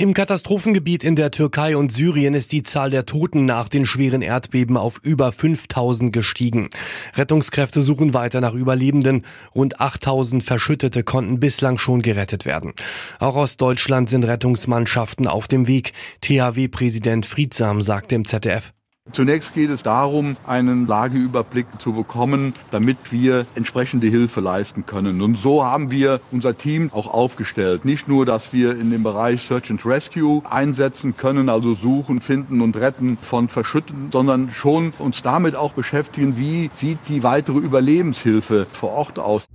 Im Katastrophengebiet in der Türkei und Syrien ist die Zahl der Toten nach den schweren Erdbeben auf über 5000 gestiegen. Rettungskräfte suchen weiter nach Überlebenden. Rund 8000 Verschüttete konnten bislang schon gerettet werden. Auch aus Deutschland sind Rettungsmannschaften auf dem Weg. THW-Präsident Friedsam sagte im ZDF. Zunächst geht es darum, einen Lageüberblick zu bekommen, damit wir entsprechende Hilfe leisten können. Und so haben wir unser Team auch aufgestellt. Nicht nur, dass wir in dem Bereich Search and Rescue einsetzen können, also suchen, finden und retten von Verschütten, sondern schon uns damit auch beschäftigen, wie sieht die weitere Überlebenshilfe vor Ort aus.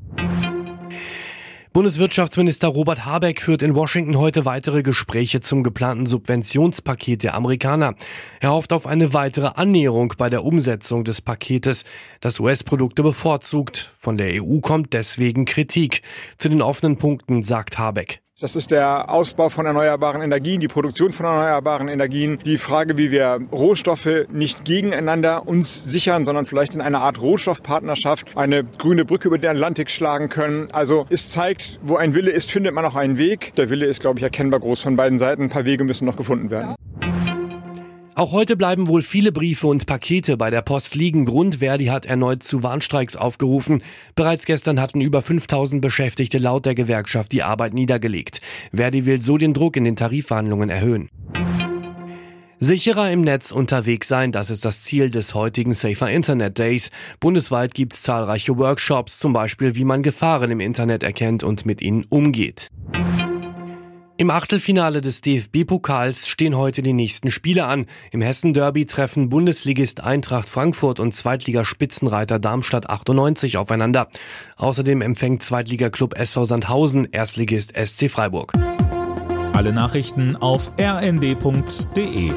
Bundeswirtschaftsminister Robert Habeck führt in Washington heute weitere Gespräche zum geplanten Subventionspaket der Amerikaner. Er hofft auf eine weitere Annäherung bei der Umsetzung des Paketes, das US-Produkte bevorzugt. Von der EU kommt deswegen Kritik. Zu den offenen Punkten sagt Habeck. Das ist der Ausbau von erneuerbaren Energien, die Produktion von erneuerbaren Energien, die Frage, wie wir Rohstoffe nicht gegeneinander uns sichern, sondern vielleicht in einer Art Rohstoffpartnerschaft eine grüne Brücke über den Atlantik schlagen können. Also es zeigt, wo ein Wille ist, findet man auch einen Weg. Der Wille ist, glaube ich, erkennbar groß von beiden Seiten. Ein paar Wege müssen noch gefunden werden. Auch heute bleiben wohl viele Briefe und Pakete bei der Post liegen. Grund Verdi hat erneut zu Warnstreiks aufgerufen. Bereits gestern hatten über 5000 Beschäftigte laut der Gewerkschaft die Arbeit niedergelegt. Verdi will so den Druck in den Tarifverhandlungen erhöhen. Sicherer im Netz unterwegs sein, das ist das Ziel des heutigen Safer Internet Days. Bundesweit gibt es zahlreiche Workshops, zum Beispiel wie man Gefahren im Internet erkennt und mit ihnen umgeht. Im Achtelfinale des DFB-Pokals stehen heute die nächsten Spiele an. Im Hessen-Derby treffen Bundesligist Eintracht Frankfurt und Zweitligaspitzenreiter Darmstadt 98 aufeinander. Außerdem empfängt Zweitligaklub SV Sandhausen Erstligist SC Freiburg. Alle Nachrichten auf rnd.de